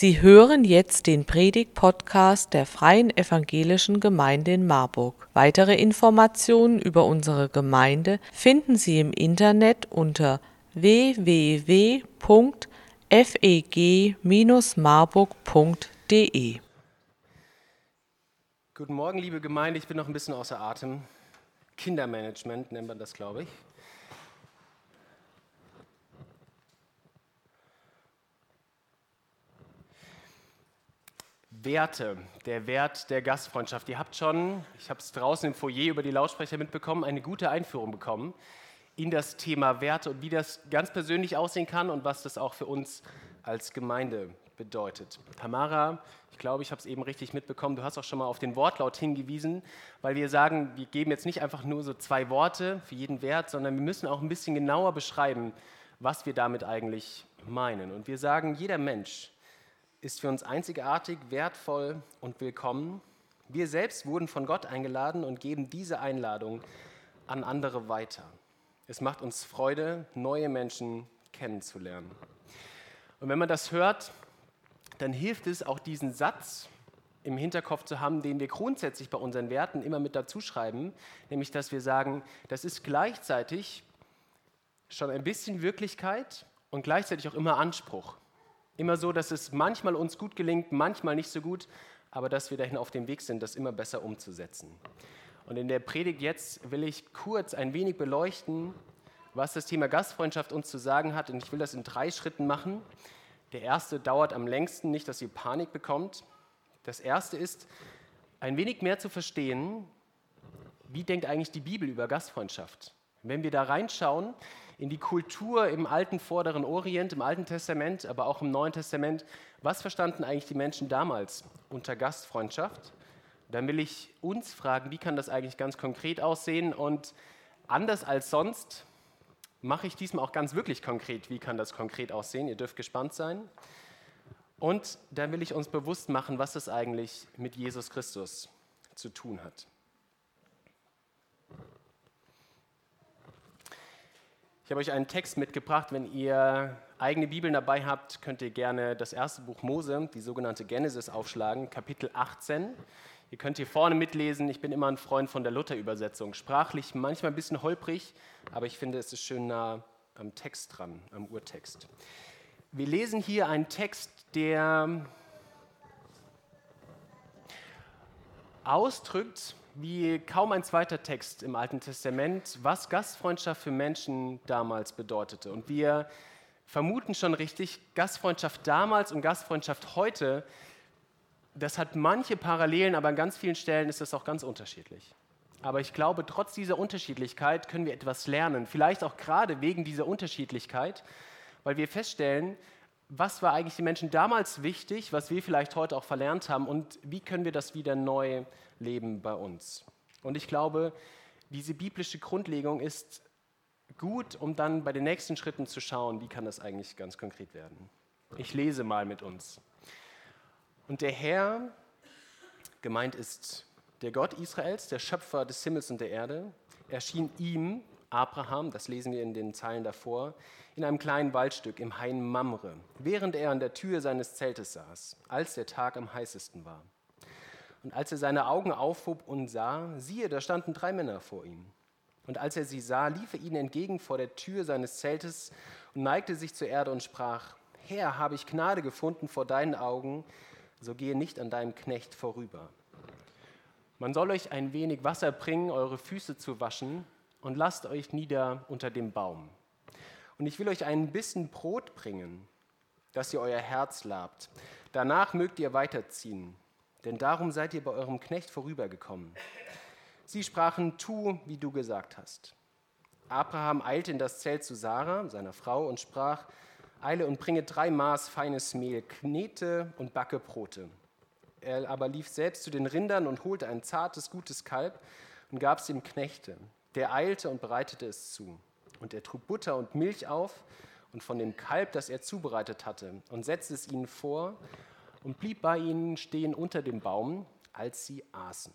Sie hören jetzt den Predig-Podcast der Freien Evangelischen Gemeinde in Marburg. Weitere Informationen über unsere Gemeinde finden Sie im Internet unter www.feg-marburg.de. Guten Morgen, liebe Gemeinde. Ich bin noch ein bisschen außer Atem. Kindermanagement nennt man das, glaube ich. Werte, der Wert der Gastfreundschaft. Ihr habt schon, ich habe es draußen im Foyer über die Lautsprecher mitbekommen, eine gute Einführung bekommen in das Thema Werte und wie das ganz persönlich aussehen kann und was das auch für uns als Gemeinde bedeutet. Tamara, ich glaube, ich habe es eben richtig mitbekommen, du hast auch schon mal auf den Wortlaut hingewiesen, weil wir sagen, wir geben jetzt nicht einfach nur so zwei Worte für jeden Wert, sondern wir müssen auch ein bisschen genauer beschreiben, was wir damit eigentlich meinen. Und wir sagen, jeder Mensch, ist für uns einzigartig, wertvoll und willkommen. Wir selbst wurden von Gott eingeladen und geben diese Einladung an andere weiter. Es macht uns Freude, neue Menschen kennenzulernen. Und wenn man das hört, dann hilft es auch diesen Satz im Hinterkopf zu haben, den wir grundsätzlich bei unseren Werten immer mit dazu schreiben, nämlich dass wir sagen, das ist gleichzeitig schon ein bisschen Wirklichkeit und gleichzeitig auch immer Anspruch. Immer so, dass es manchmal uns gut gelingt, manchmal nicht so gut, aber dass wir dahin auf dem Weg sind, das immer besser umzusetzen. Und in der Predigt jetzt will ich kurz ein wenig beleuchten, was das Thema Gastfreundschaft uns zu sagen hat. Und ich will das in drei Schritten machen. Der erste dauert am längsten, nicht, dass ihr Panik bekommt. Das erste ist, ein wenig mehr zu verstehen, wie denkt eigentlich die Bibel über Gastfreundschaft. Wenn wir da reinschauen, in die Kultur im alten Vorderen Orient, im Alten Testament, aber auch im Neuen Testament. Was verstanden eigentlich die Menschen damals unter Gastfreundschaft? Dann will ich uns fragen, wie kann das eigentlich ganz konkret aussehen? Und anders als sonst mache ich diesmal auch ganz wirklich konkret, wie kann das konkret aussehen? Ihr dürft gespannt sein. Und dann will ich uns bewusst machen, was es eigentlich mit Jesus Christus zu tun hat. Ich habe euch einen Text mitgebracht. Wenn ihr eigene Bibeln dabei habt, könnt ihr gerne das erste Buch Mose, die sogenannte Genesis, aufschlagen, Kapitel 18. Ihr könnt hier vorne mitlesen. Ich bin immer ein Freund von der Luther-Übersetzung. Sprachlich manchmal ein bisschen holprig, aber ich finde, es ist schön nah am Text dran, am Urtext. Wir lesen hier einen Text, der ausdrückt, wie kaum ein zweiter Text im Alten Testament, was Gastfreundschaft für Menschen damals bedeutete. Und wir vermuten schon richtig, Gastfreundschaft damals und Gastfreundschaft heute, das hat manche Parallelen, aber an ganz vielen Stellen ist es auch ganz unterschiedlich. Aber ich glaube, trotz dieser Unterschiedlichkeit können wir etwas lernen, vielleicht auch gerade wegen dieser Unterschiedlichkeit, weil wir feststellen, was war eigentlich den Menschen damals wichtig, was wir vielleicht heute auch verlernt haben und wie können wir das wieder neu leben bei uns. Und ich glaube, diese biblische Grundlegung ist gut, um dann bei den nächsten Schritten zu schauen, wie kann das eigentlich ganz konkret werden. Ich lese mal mit uns. Und der Herr, gemeint ist der Gott Israels, der Schöpfer des Himmels und der Erde, erschien ihm, Abraham, das lesen wir in den Zeilen davor, in einem kleinen Waldstück im Hain Mamre, während er an der Tür seines Zeltes saß, als der Tag am heißesten war. Und als er seine Augen aufhob und sah, siehe, da standen drei Männer vor ihm. Und als er sie sah, lief er ihnen entgegen vor der Tür seines Zeltes und neigte sich zur Erde und sprach, Herr, habe ich Gnade gefunden vor deinen Augen, so gehe nicht an deinem Knecht vorüber. Man soll euch ein wenig Wasser bringen, eure Füße zu waschen, und lasst euch nieder unter dem Baum. Und ich will euch einen Bissen Brot bringen, dass ihr euer Herz labt. Danach mögt ihr weiterziehen, denn darum seid ihr bei eurem Knecht vorübergekommen. Sie sprachen, tu, wie du gesagt hast. Abraham eilte in das Zelt zu Sarah, seiner Frau, und sprach, eile und bringe drei Maß feines Mehl, knete und backe Brote. Er aber lief selbst zu den Rindern und holte ein zartes, gutes Kalb und gab es dem Knechte. Der eilte und bereitete es zu. Und er trug Butter und Milch auf und von dem Kalb, das er zubereitet hatte, und setzte es ihnen vor und blieb bei ihnen stehen unter dem Baum, als sie aßen.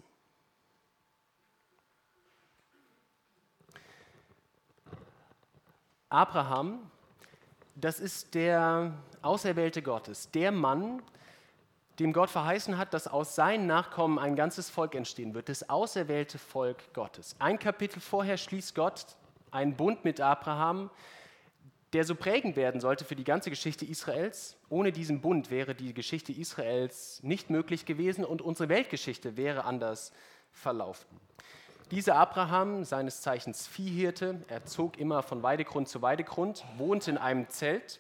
Abraham das ist der Auserwählte Gottes, der Mann, dem Gott verheißen hat, dass aus seinen Nachkommen ein ganzes Volk entstehen wird, das auserwählte Volk Gottes. Ein Kapitel vorher schließt Gott einen Bund mit Abraham, der so prägend werden sollte für die ganze Geschichte Israels. Ohne diesen Bund wäre die Geschichte Israels nicht möglich gewesen und unsere Weltgeschichte wäre anders verlaufen. Dieser Abraham, seines Zeichens Viehhirte, er zog immer von Weidegrund zu Weidegrund, wohnte in einem Zelt,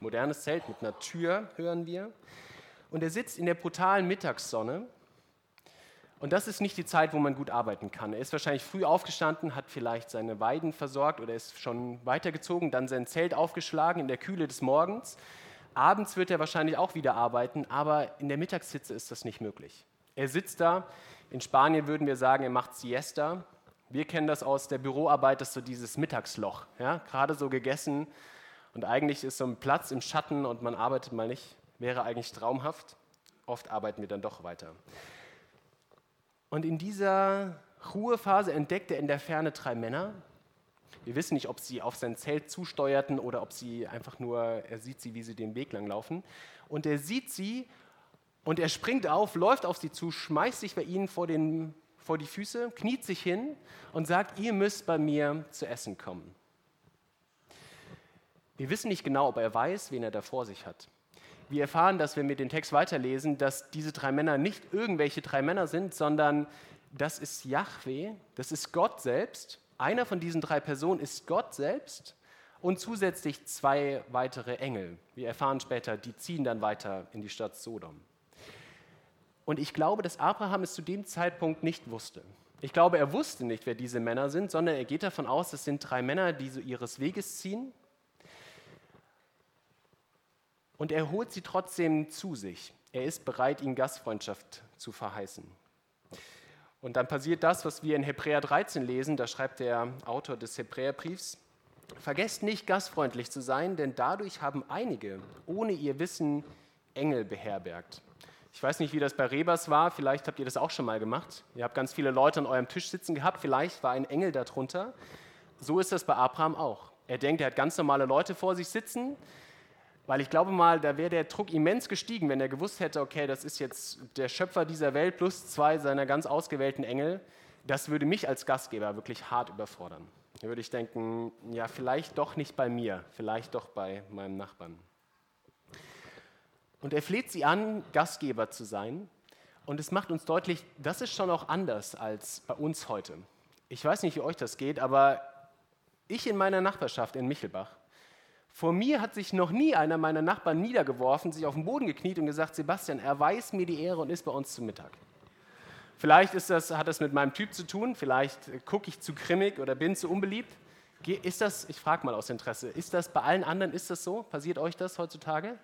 modernes Zelt mit einer Tür, hören wir, und er sitzt in der brutalen Mittagssonne. Und das ist nicht die Zeit, wo man gut arbeiten kann. Er ist wahrscheinlich früh aufgestanden, hat vielleicht seine Weiden versorgt oder ist schon weitergezogen, dann sein Zelt aufgeschlagen in der Kühle des Morgens. Abends wird er wahrscheinlich auch wieder arbeiten, aber in der Mittagshitze ist das nicht möglich. Er sitzt da, in Spanien würden wir sagen, er macht Siesta. Wir kennen das aus der Büroarbeit, das ist so dieses Mittagsloch. Ja? Gerade so gegessen und eigentlich ist so ein Platz im Schatten und man arbeitet mal nicht wäre eigentlich traumhaft. Oft arbeiten wir dann doch weiter. Und in dieser Ruhephase entdeckt er in der Ferne drei Männer. Wir wissen nicht, ob sie auf sein Zelt zusteuerten oder ob sie einfach nur, er sieht sie, wie sie den Weg lang laufen. Und er sieht sie und er springt auf, läuft auf sie zu, schmeißt sich bei ihnen vor, den, vor die Füße, kniet sich hin und sagt, ihr müsst bei mir zu essen kommen. Wir wissen nicht genau, ob er weiß, wen er da vor sich hat. Wir erfahren, dass wir den Text weiterlesen, dass diese drei Männer nicht irgendwelche drei Männer sind, sondern das ist Yahweh, das ist Gott selbst. Einer von diesen drei Personen ist Gott selbst und zusätzlich zwei weitere Engel. Wir erfahren später, die ziehen dann weiter in die Stadt Sodom. Und ich glaube, dass Abraham es zu dem Zeitpunkt nicht wusste. Ich glaube, er wusste nicht, wer diese Männer sind, sondern er geht davon aus, es sind drei Männer, die so ihres Weges ziehen und er holt sie trotzdem zu sich. Er ist bereit, ihnen Gastfreundschaft zu verheißen. Und dann passiert das, was wir in Hebräer 13 lesen, da schreibt der Autor des Hebräerbriefs, Vergesst nicht, gastfreundlich zu sein, denn dadurch haben einige ohne ihr Wissen Engel beherbergt. Ich weiß nicht, wie das bei Rebers war, vielleicht habt ihr das auch schon mal gemacht. Ihr habt ganz viele Leute an eurem Tisch sitzen gehabt, vielleicht war ein Engel darunter. So ist das bei Abraham auch. Er denkt, er hat ganz normale Leute vor sich sitzen, weil ich glaube mal, da wäre der Druck immens gestiegen, wenn er gewusst hätte, okay, das ist jetzt der Schöpfer dieser Welt plus zwei seiner ganz ausgewählten Engel. Das würde mich als Gastgeber wirklich hart überfordern. Da würde ich denken, ja, vielleicht doch nicht bei mir, vielleicht doch bei meinem Nachbarn. Und er fleht sie an, Gastgeber zu sein. Und es macht uns deutlich, das ist schon auch anders als bei uns heute. Ich weiß nicht, wie euch das geht, aber ich in meiner Nachbarschaft in Michelbach, vor mir hat sich noch nie einer meiner Nachbarn niedergeworfen, sich auf den Boden gekniet und gesagt, Sebastian, erweist mir die Ehre und ist bei uns zu Mittag. Vielleicht ist das, hat das mit meinem Typ zu tun, vielleicht gucke ich zu grimmig oder bin zu unbeliebt. Ist das, ich frage mal aus Interesse, ist das bei allen anderen, ist das so? Passiert euch das heutzutage?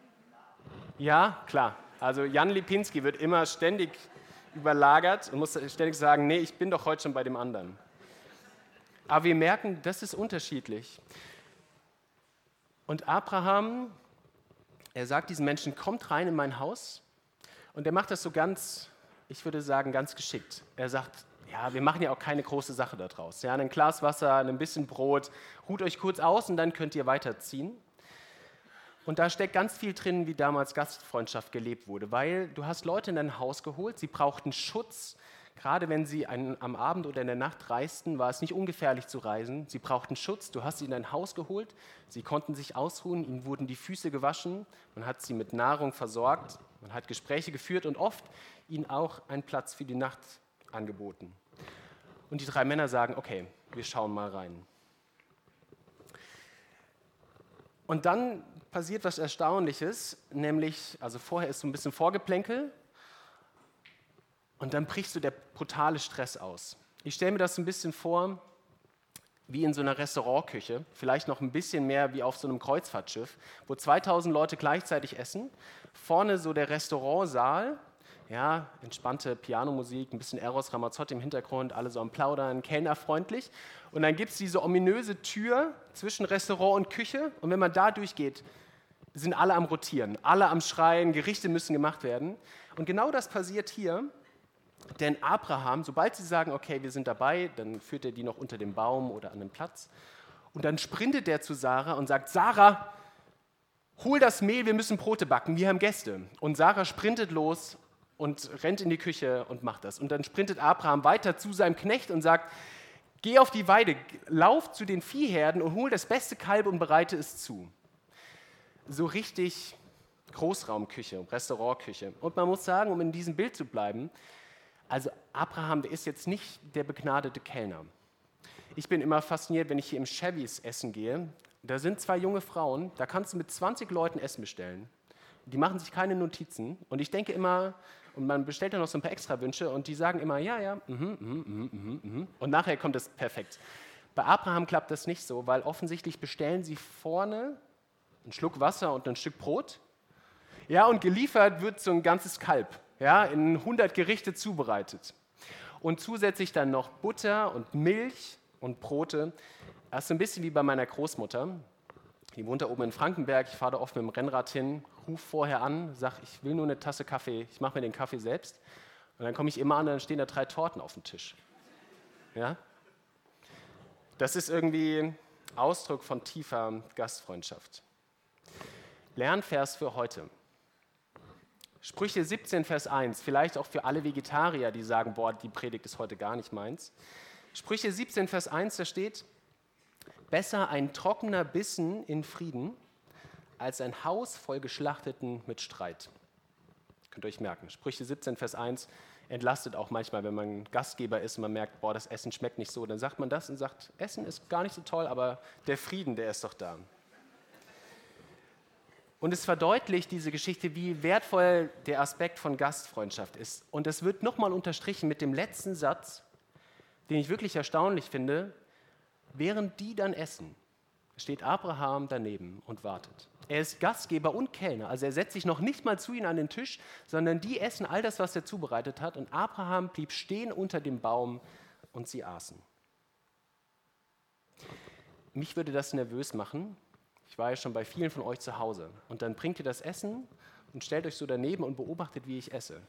Ja, klar. Also Jan Lipinski wird immer ständig überlagert und muss ständig sagen, nee, ich bin doch heute schon bei dem anderen. Aber wir merken, das ist unterschiedlich. Und Abraham, er sagt diesen Menschen, kommt rein in mein Haus. Und er macht das so ganz, ich würde sagen, ganz geschickt. Er sagt, ja, wir machen ja auch keine große Sache daraus. Ja, ein Glas Wasser, ein bisschen Brot, ruht euch kurz aus und dann könnt ihr weiterziehen. Und da steckt ganz viel drin, wie damals Gastfreundschaft gelebt wurde, weil du hast Leute in dein Haus geholt, sie brauchten Schutz, Gerade wenn sie einen, am Abend oder in der Nacht reisten, war es nicht ungefährlich zu reisen. Sie brauchten Schutz. Du hast sie in dein Haus geholt. Sie konnten sich ausruhen. Ihnen wurden die Füße gewaschen. Man hat sie mit Nahrung versorgt. Man hat Gespräche geführt und oft ihnen auch einen Platz für die Nacht angeboten. Und die drei Männer sagen: Okay, wir schauen mal rein. Und dann passiert was Erstaunliches, nämlich, also vorher ist so ein bisschen Vorgeplänkel, und dann bricht so der brutale Stress aus. Ich stelle mir das ein bisschen vor wie in so einer Restaurantküche, vielleicht noch ein bisschen mehr wie auf so einem Kreuzfahrtschiff, wo 2000 Leute gleichzeitig essen. Vorne so der Restaurantsaal, ja, entspannte Pianomusik, ein bisschen Eros Ramazzotti im Hintergrund, alle so am Plaudern, kellnerfreundlich. Und dann gibt es diese ominöse Tür zwischen Restaurant und Küche. Und wenn man da durchgeht, sind alle am Rotieren, alle am Schreien, Gerichte müssen gemacht werden. Und genau das passiert hier. Denn Abraham, sobald sie sagen, okay, wir sind dabei, dann führt er die noch unter dem Baum oder an den Platz. Und dann sprintet er zu Sarah und sagt, Sarah, hol das Mehl, wir müssen Brote backen, wir haben Gäste. Und Sarah sprintet los und rennt in die Küche und macht das. Und dann sprintet Abraham weiter zu seinem Knecht und sagt, geh auf die Weide, lauf zu den Viehherden und hol das beste Kalb und bereite es zu. So richtig Großraumküche, Restaurantküche. Und man muss sagen, um in diesem Bild zu bleiben, also Abraham, der ist jetzt nicht der begnadete Kellner. Ich bin immer fasziniert, wenn ich hier im Chevys essen gehe. Da sind zwei junge Frauen, da kannst du mit 20 Leuten Essen bestellen. Die machen sich keine Notizen. Und ich denke immer, und man bestellt dann noch so ein paar Extrawünsche und die sagen immer, ja, ja, mhm, mhm, mhm, mhm, mhm. und nachher kommt es perfekt. Bei Abraham klappt das nicht so, weil offensichtlich bestellen sie vorne einen Schluck Wasser und ein Stück Brot. Ja, und geliefert wird so ein ganzes Kalb, ja, in 100 Gerichte zubereitet. Und zusätzlich dann noch Butter und Milch und Brote. Das ist ein bisschen wie bei meiner Großmutter. Die wohnt da oben in Frankenberg. Ich fahre da oft mit dem Rennrad hin, rufe vorher an, sage, ich will nur eine Tasse Kaffee, ich mache mir den Kaffee selbst. Und dann komme ich immer an, dann stehen da drei Torten auf dem Tisch. Ja? Das ist irgendwie Ausdruck von tiefer Gastfreundschaft. Lernvers für heute. Sprüche 17, Vers 1, vielleicht auch für alle Vegetarier, die sagen, boah, die Predigt ist heute gar nicht meins. Sprüche 17, Vers 1, da steht, besser ein trockener Bissen in Frieden als ein Haus voll Geschlachteten mit Streit. Könnt ihr euch merken. Sprüche 17, Vers 1 entlastet auch manchmal, wenn man Gastgeber ist und man merkt, boah, das Essen schmeckt nicht so. Dann sagt man das und sagt, Essen ist gar nicht so toll, aber der Frieden, der ist doch da. Und es verdeutlicht diese Geschichte, wie wertvoll der Aspekt von Gastfreundschaft ist. Und es wird nochmal unterstrichen mit dem letzten Satz, den ich wirklich erstaunlich finde. Während die dann essen, steht Abraham daneben und wartet. Er ist Gastgeber und Kellner, also er setzt sich noch nicht mal zu ihnen an den Tisch, sondern die essen all das, was er zubereitet hat. Und Abraham blieb stehen unter dem Baum und sie aßen. Mich würde das nervös machen. Ich war ja schon bei vielen von euch zu Hause. Und dann bringt ihr das Essen und stellt euch so daneben und beobachtet, wie ich esse.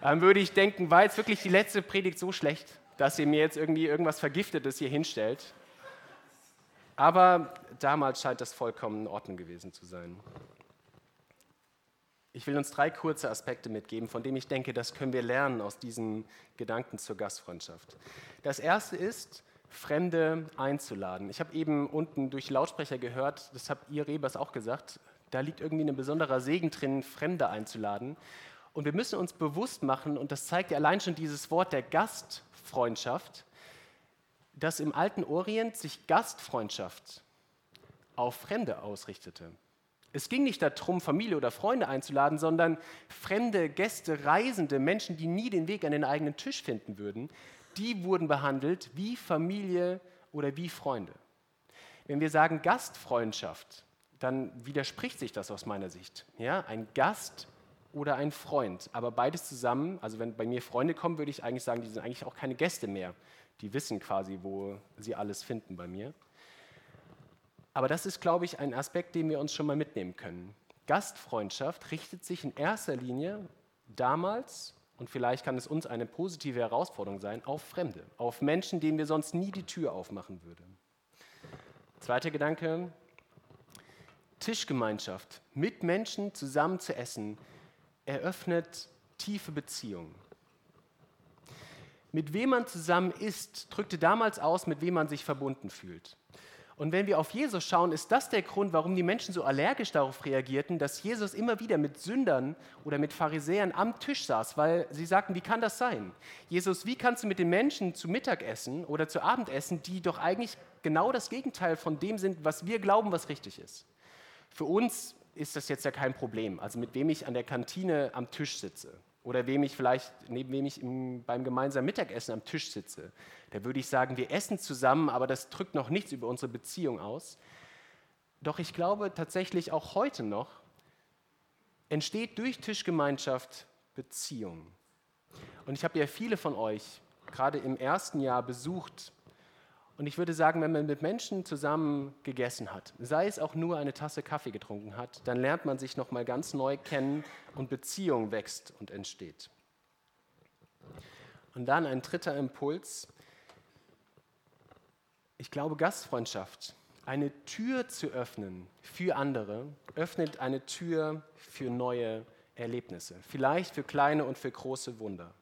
Dann würde ich denken, war jetzt wirklich die letzte Predigt so schlecht, dass ihr mir jetzt irgendwie irgendwas Vergiftetes hier hinstellt. Aber damals scheint das vollkommen in Ordnung gewesen zu sein. Ich will uns drei kurze Aspekte mitgeben, von denen ich denke, das können wir lernen aus diesen Gedanken zur Gastfreundschaft. Das erste ist, Fremde einzuladen. Ich habe eben unten durch Lautsprecher gehört, das habt ihr Rebers auch gesagt, da liegt irgendwie ein besonderer Segen drin, Fremde einzuladen. Und wir müssen uns bewusst machen, und das zeigt ja allein schon dieses Wort der Gastfreundschaft, dass im alten Orient sich Gastfreundschaft auf Fremde ausrichtete. Es ging nicht darum, Familie oder Freunde einzuladen, sondern fremde Gäste, Reisende, Menschen, die nie den Weg an den eigenen Tisch finden würden, die wurden behandelt wie Familie oder wie Freunde. Wenn wir sagen Gastfreundschaft, dann widerspricht sich das aus meiner Sicht. Ja, ein Gast oder ein Freund, aber beides zusammen, also wenn bei mir Freunde kommen, würde ich eigentlich sagen, die sind eigentlich auch keine Gäste mehr, die wissen quasi, wo sie alles finden bei mir. Aber das ist, glaube ich, ein Aspekt, den wir uns schon mal mitnehmen können. Gastfreundschaft richtet sich in erster Linie damals, und vielleicht kann es uns eine positive Herausforderung sein, auf Fremde, auf Menschen, denen wir sonst nie die Tür aufmachen würden. Zweiter Gedanke, Tischgemeinschaft, mit Menschen zusammen zu essen, eröffnet tiefe Beziehungen. Mit wem man zusammen ist, drückte damals aus, mit wem man sich verbunden fühlt. Und wenn wir auf Jesus schauen, ist das der Grund, warum die Menschen so allergisch darauf reagierten, dass Jesus immer wieder mit Sündern oder mit Pharisäern am Tisch saß, weil sie sagten, wie kann das sein? Jesus, wie kannst du mit den Menschen zu Mittag essen oder zu Abend essen, die doch eigentlich genau das Gegenteil von dem sind, was wir glauben, was richtig ist? Für uns ist das jetzt ja kein Problem, also mit wem ich an der Kantine am Tisch sitze oder wem ich vielleicht, neben wem ich im, beim gemeinsamen Mittagessen am Tisch sitze, da würde ich sagen, wir essen zusammen, aber das drückt noch nichts über unsere Beziehung aus. Doch ich glaube tatsächlich auch heute noch entsteht durch Tischgemeinschaft Beziehung. Und ich habe ja viele von euch gerade im ersten Jahr besucht und ich würde sagen, wenn man mit Menschen zusammen gegessen hat, sei es auch nur eine Tasse Kaffee getrunken hat, dann lernt man sich noch mal ganz neu kennen und Beziehung wächst und entsteht. Und dann ein dritter Impuls. Ich glaube, Gastfreundschaft, Eine Tür zu öffnen für andere öffnet eine Tür für neue Erlebnisse, vielleicht für kleine und für große Wunder.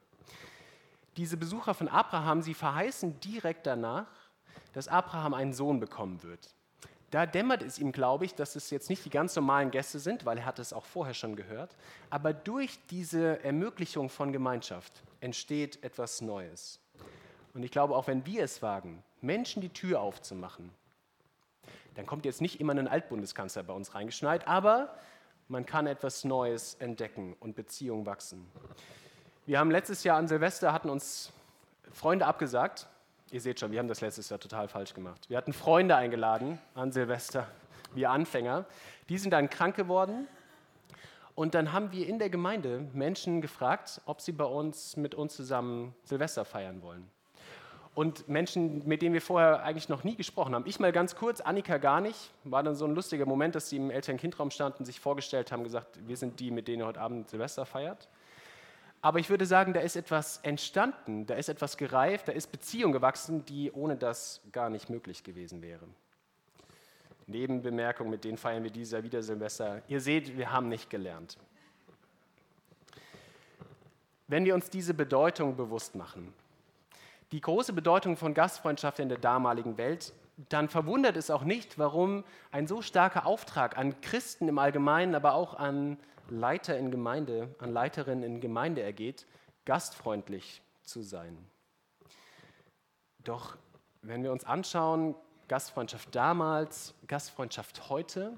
Diese Besucher von Abraham, sie verheißen direkt danach, dass Abraham einen Sohn bekommen wird. Da dämmert es ihm, glaube ich, dass es jetzt nicht die ganz normalen Gäste sind, weil er hat es auch vorher schon gehört. Aber durch diese Ermöglichung von Gemeinschaft entsteht etwas Neues. Und ich glaube, auch wenn wir es wagen, Menschen die Tür aufzumachen, dann kommt jetzt nicht immer ein Altbundeskanzler bei uns reingeschneit, aber man kann etwas Neues entdecken und Beziehungen wachsen. Wir haben letztes Jahr an Silvester hatten uns Freunde abgesagt, Ihr seht schon, wir haben das letztes Jahr total falsch gemacht. Wir hatten Freunde eingeladen an Silvester, wir Anfänger. Die sind dann krank geworden. Und dann haben wir in der Gemeinde Menschen gefragt, ob sie bei uns mit uns zusammen Silvester feiern wollen. Und Menschen, mit denen wir vorher eigentlich noch nie gesprochen haben. Ich mal ganz kurz, Annika gar nicht. War dann so ein lustiger Moment, dass sie im Eltern-Kind-Raum standen, sich vorgestellt haben, gesagt, wir sind die, mit denen ihr heute Abend Silvester feiert. Aber ich würde sagen, da ist etwas entstanden, da ist etwas gereift, da ist Beziehung gewachsen, die ohne das gar nicht möglich gewesen wäre. Nebenbemerkung, mit denen feiern wir dieses Jahr wieder Silvester. Ihr seht, wir haben nicht gelernt. Wenn wir uns diese Bedeutung bewusst machen, die große Bedeutung von Gastfreundschaft in der damaligen Welt, dann verwundert es auch nicht, warum ein so starker Auftrag an Christen im Allgemeinen, aber auch an Leiter in Gemeinde, an Leiterin in Gemeinde ergeht, gastfreundlich zu sein. Doch wenn wir uns anschauen, Gastfreundschaft damals, Gastfreundschaft heute,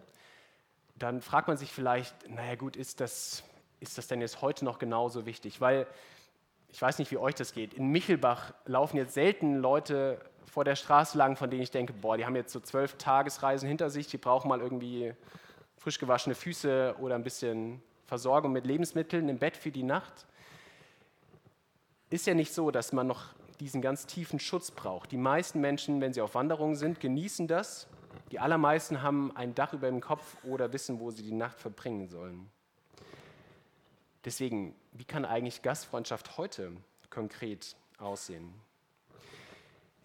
dann fragt man sich vielleicht, naja gut, ist das, ist das denn jetzt heute noch genauso wichtig? Weil ich weiß nicht, wie euch das geht. In Michelbach laufen jetzt selten Leute vor der Straße lang, von denen ich denke, boah, die haben jetzt so zwölf Tagesreisen hinter sich, die brauchen mal irgendwie frisch gewaschene Füße oder ein bisschen Versorgung mit Lebensmitteln im Bett für die Nacht. Ist ja nicht so, dass man noch diesen ganz tiefen Schutz braucht. Die meisten Menschen, wenn sie auf Wanderung sind, genießen das. Die allermeisten haben ein Dach über dem Kopf oder wissen, wo sie die Nacht verbringen sollen. Deswegen, wie kann eigentlich Gastfreundschaft heute konkret aussehen?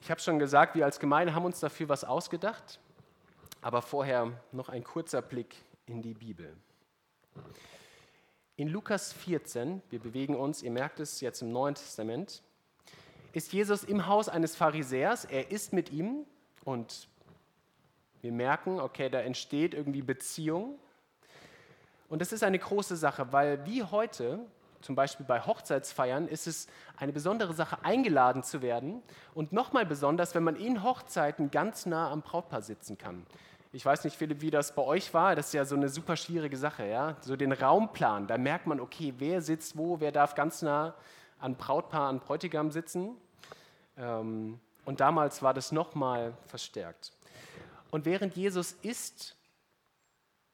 Ich habe schon gesagt, wir als Gemeinde haben uns dafür was ausgedacht, aber vorher noch ein kurzer Blick in die Bibel. In Lukas 14, wir bewegen uns, ihr merkt es jetzt im Neuen Testament, ist Jesus im Haus eines Pharisäers, er ist mit ihm und wir merken, okay, da entsteht irgendwie Beziehung. Und das ist eine große Sache, weil wie heute, zum Beispiel bei Hochzeitsfeiern, ist es eine besondere Sache, eingeladen zu werden. Und nochmal besonders, wenn man in Hochzeiten ganz nah am Brautpaar sitzen kann. Ich weiß nicht, Philipp, wie das bei euch war. Das ist ja so eine super schwierige Sache. Ja? So den Raumplan, da merkt man, okay, wer sitzt wo, wer darf ganz nah an Brautpaar, an Bräutigam sitzen. Ähm, und damals war das nochmal verstärkt. Und während Jesus isst,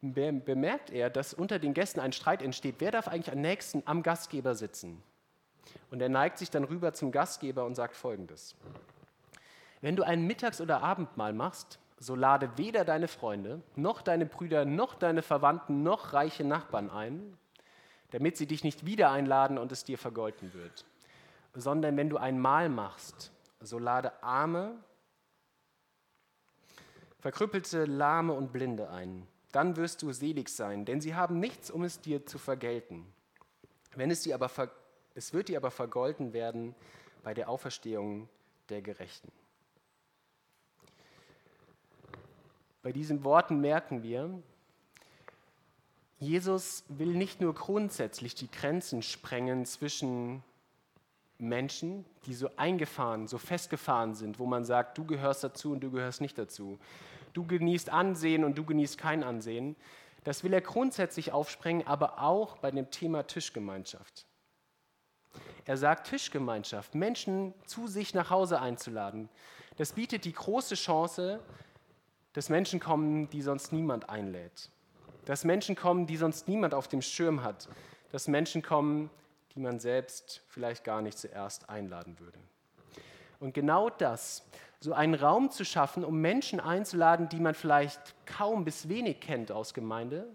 bemerkt er, dass unter den Gästen ein Streit entsteht. Wer darf eigentlich am nächsten am Gastgeber sitzen? Und er neigt sich dann rüber zum Gastgeber und sagt folgendes. Wenn du ein Mittags- oder Abendmahl machst, so lade weder deine Freunde, noch deine Brüder, noch deine Verwandten, noch reiche Nachbarn ein, damit sie dich nicht wieder einladen und es dir vergolten wird. Sondern wenn du ein Mahl machst, so lade Arme, Verkrüppelte, Lahme und Blinde ein. Dann wirst du selig sein, denn sie haben nichts, um es dir zu vergelten. Wenn es, dir aber es wird dir aber vergolten werden bei der Auferstehung der Gerechten. Bei diesen Worten merken wir, Jesus will nicht nur grundsätzlich die Grenzen sprengen zwischen Menschen, die so eingefahren, so festgefahren sind, wo man sagt, du gehörst dazu und du gehörst nicht dazu. Du genießt Ansehen und du genießt kein Ansehen. Das will er grundsätzlich aufsprengen, aber auch bei dem Thema Tischgemeinschaft. Er sagt Tischgemeinschaft, Menschen zu sich nach Hause einzuladen. Das bietet die große Chance, dass Menschen kommen, die sonst niemand einlädt. Dass Menschen kommen, die sonst niemand auf dem Schirm hat. Dass Menschen kommen, die man selbst vielleicht gar nicht zuerst einladen würde. Und genau das, so einen Raum zu schaffen, um Menschen einzuladen, die man vielleicht kaum bis wenig kennt aus Gemeinde,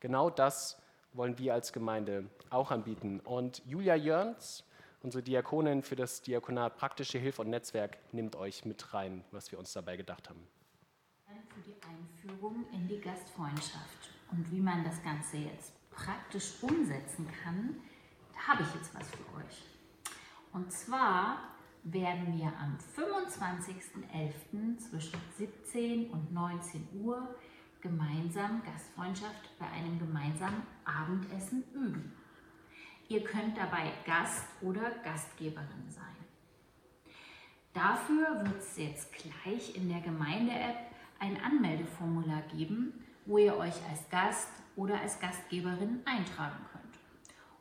genau das wollen wir als Gemeinde auch anbieten. Und Julia Jörns, unsere Diakonin für das Diakonat Praktische Hilfe und Netzwerk, nimmt euch mit rein, was wir uns dabei gedacht haben. Thanks. Einführung in die Gastfreundschaft. Und wie man das Ganze jetzt praktisch umsetzen kann, da habe ich jetzt was für euch. Und zwar werden wir am 25.11. zwischen 17 und 19 Uhr gemeinsam Gastfreundschaft bei einem gemeinsamen Abendessen üben. Ihr könnt dabei Gast oder Gastgeberin sein. Dafür wird es jetzt gleich in der Gemeinde-App ein Anmeldeformular geben, wo ihr euch als Gast oder als Gastgeberin eintragen könnt.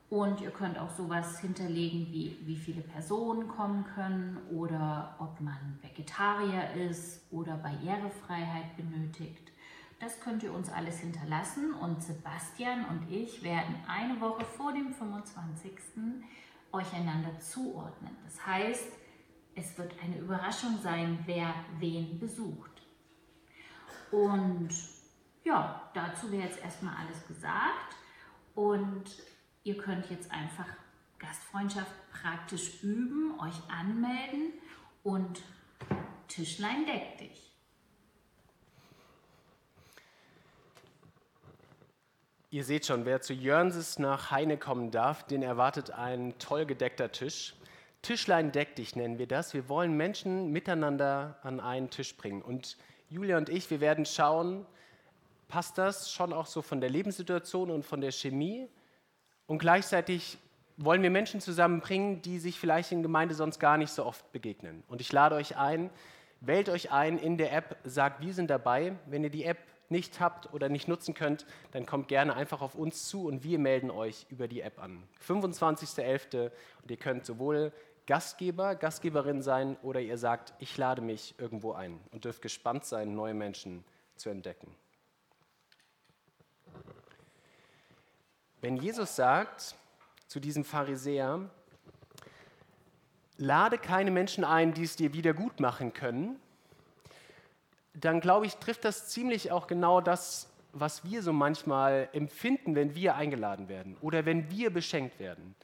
Und ihr könnt auch sowas hinterlegen, wie wie viele Personen kommen können oder ob man Vegetarier ist oder Barrierefreiheit benötigt. Das könnt ihr uns alles hinterlassen und Sebastian und ich werden eine Woche vor dem 25. euch einander zuordnen. Das heißt, es wird eine Überraschung sein, wer wen besucht. Und ja, dazu wäre jetzt erstmal alles gesagt. Und ihr könnt jetzt einfach Gastfreundschaft praktisch üben, euch anmelden und Tischlein deck dich. Ihr seht schon, wer zu Jörnses nach Heine kommen darf, den erwartet ein toll gedeckter Tisch. Tischlein deck dich nennen wir das. Wir wollen Menschen miteinander an einen Tisch bringen. Und Julia und ich, wir werden schauen, passt das schon auch so von der Lebenssituation und von der Chemie? Und gleichzeitig wollen wir Menschen zusammenbringen, die sich vielleicht in Gemeinde sonst gar nicht so oft begegnen. Und ich lade euch ein, wählt euch ein in der App, sagt, wir sind dabei. Wenn ihr die App nicht habt oder nicht nutzen könnt, dann kommt gerne einfach auf uns zu und wir melden euch über die App an. 25.11. und ihr könnt sowohl Gastgeber, Gastgeberin sein oder ihr sagt, ich lade mich irgendwo ein und dürft gespannt sein, neue Menschen zu entdecken. Wenn Jesus sagt zu diesem Pharisäer, lade keine Menschen ein, die es dir wieder gut machen können, dann glaube ich, trifft das ziemlich auch genau das, was wir so manchmal empfinden, wenn wir eingeladen werden oder wenn wir beschenkt werden.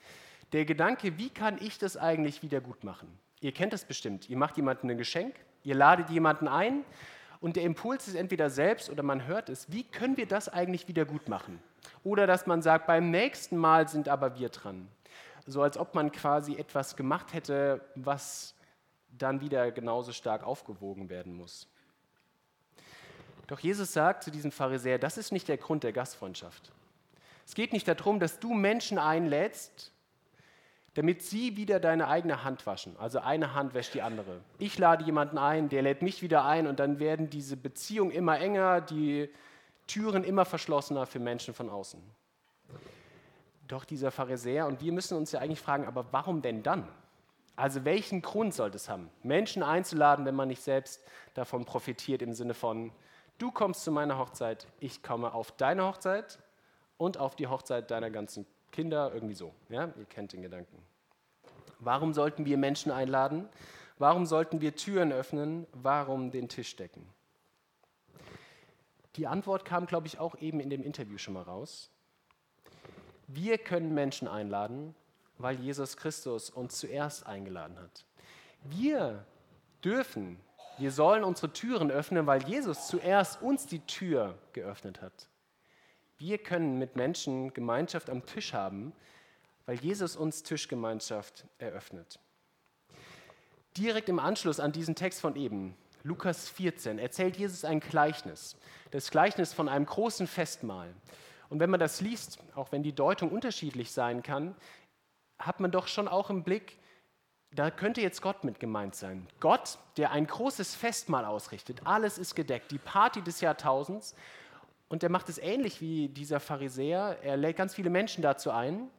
Der Gedanke, wie kann ich das eigentlich wieder gut machen? Ihr kennt das bestimmt. Ihr macht jemandem ein Geschenk, ihr ladet jemanden ein und der Impuls ist entweder selbst oder man hört es, wie können wir das eigentlich wieder gut machen? Oder dass man sagt, beim nächsten Mal sind aber wir dran. So als ob man quasi etwas gemacht hätte, was dann wieder genauso stark aufgewogen werden muss. Doch Jesus sagt zu diesem Pharisäer, das ist nicht der Grund der Gastfreundschaft. Es geht nicht darum, dass du Menschen einlädst, damit sie wieder deine eigene Hand waschen. Also eine Hand wäscht die andere. Ich lade jemanden ein, der lädt mich wieder ein und dann werden diese Beziehungen immer enger, die Türen immer verschlossener für Menschen von außen. Doch dieser Pharisäer, und wir müssen uns ja eigentlich fragen, aber warum denn dann? Also welchen Grund sollte es haben, Menschen einzuladen, wenn man nicht selbst davon profitiert im Sinne von, Du kommst zu meiner Hochzeit, ich komme auf deine Hochzeit und auf die Hochzeit deiner ganzen Kinder, irgendwie so. Ja? Ihr kennt den Gedanken. Warum sollten wir Menschen einladen? Warum sollten wir Türen öffnen? Warum den Tisch decken? Die Antwort kam, glaube ich, auch eben in dem Interview schon mal raus. Wir können Menschen einladen, weil Jesus Christus uns zuerst eingeladen hat. Wir dürfen wir sollen unsere Türen öffnen, weil Jesus zuerst uns die Tür geöffnet hat. Wir können mit Menschen Gemeinschaft am Tisch haben, weil Jesus uns Tischgemeinschaft eröffnet. Direkt im Anschluss an diesen Text von eben, Lukas 14, erzählt Jesus ein Gleichnis. Das Gleichnis von einem großen Festmahl. Und wenn man das liest, auch wenn die Deutung unterschiedlich sein kann, hat man doch schon auch im Blick, da könnte jetzt Gott mit gemeint sein. Gott, der ein großes Festmahl ausrichtet, alles ist gedeckt, die Party des Jahrtausends. Und der macht es ähnlich wie dieser Pharisäer. Er lädt ganz viele Menschen dazu ein.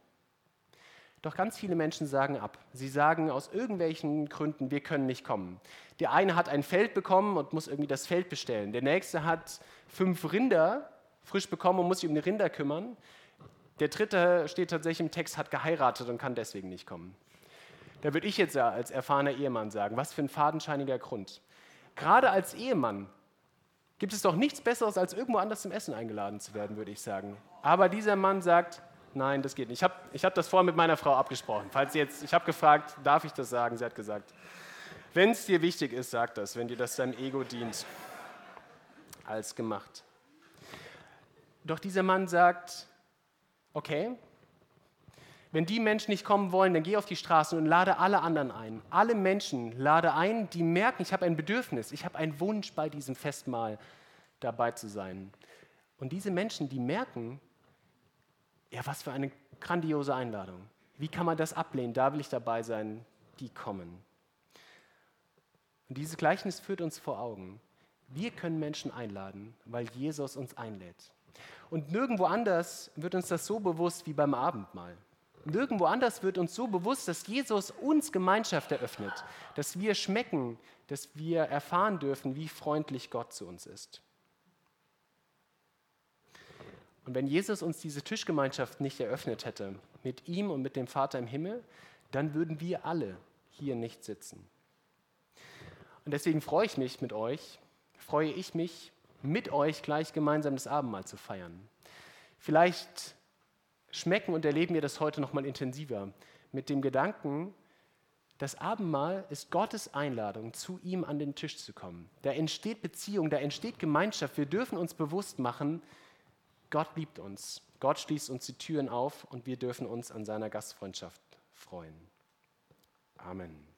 Doch ganz viele Menschen sagen ab. Sie sagen aus irgendwelchen Gründen, wir können nicht kommen. Der eine hat ein Feld bekommen und muss irgendwie das Feld bestellen. Der nächste hat fünf Rinder frisch bekommen und muss sich um die Rinder kümmern. Der dritte steht tatsächlich im Text, hat geheiratet und kann deswegen nicht kommen. Da würde ich jetzt als erfahrener Ehemann sagen, was für ein fadenscheiniger Grund. Gerade als Ehemann gibt es doch nichts Besseres, als irgendwo anders zum Essen eingeladen zu werden, würde ich sagen. Aber dieser Mann sagt, nein, das geht nicht. Ich habe ich hab das vorher mit meiner Frau abgesprochen. Falls jetzt, ich habe gefragt, darf ich das sagen? Sie hat gesagt, wenn es dir wichtig ist, sag das, wenn dir das deinem Ego dient. als gemacht. Doch dieser Mann sagt, okay, wenn die Menschen nicht kommen wollen, dann geh auf die Straße und lade alle anderen ein. Alle Menschen lade ein, die merken, ich habe ein Bedürfnis, ich habe einen Wunsch, bei diesem Festmahl dabei zu sein. Und diese Menschen, die merken, ja, was für eine grandiose Einladung. Wie kann man das ablehnen? Da will ich dabei sein. Die kommen. Und dieses Gleichnis führt uns vor Augen. Wir können Menschen einladen, weil Jesus uns einlädt. Und nirgendwo anders wird uns das so bewusst wie beim Abendmahl. Nirgendwo anders wird uns so bewusst, dass Jesus uns Gemeinschaft eröffnet, dass wir schmecken, dass wir erfahren dürfen, wie freundlich Gott zu uns ist. Und wenn Jesus uns diese Tischgemeinschaft nicht eröffnet hätte, mit ihm und mit dem Vater im Himmel, dann würden wir alle hier nicht sitzen. Und deswegen freue ich mich mit euch, freue ich mich mit euch gleich gemeinsam das Abendmahl zu feiern. Vielleicht schmecken und erleben wir das heute noch mal intensiver mit dem Gedanken, das Abendmahl ist Gottes Einladung, zu ihm an den Tisch zu kommen. Da entsteht Beziehung, da entsteht Gemeinschaft. Wir dürfen uns bewusst machen, Gott liebt uns. Gott schließt uns die Türen auf und wir dürfen uns an seiner Gastfreundschaft freuen. Amen.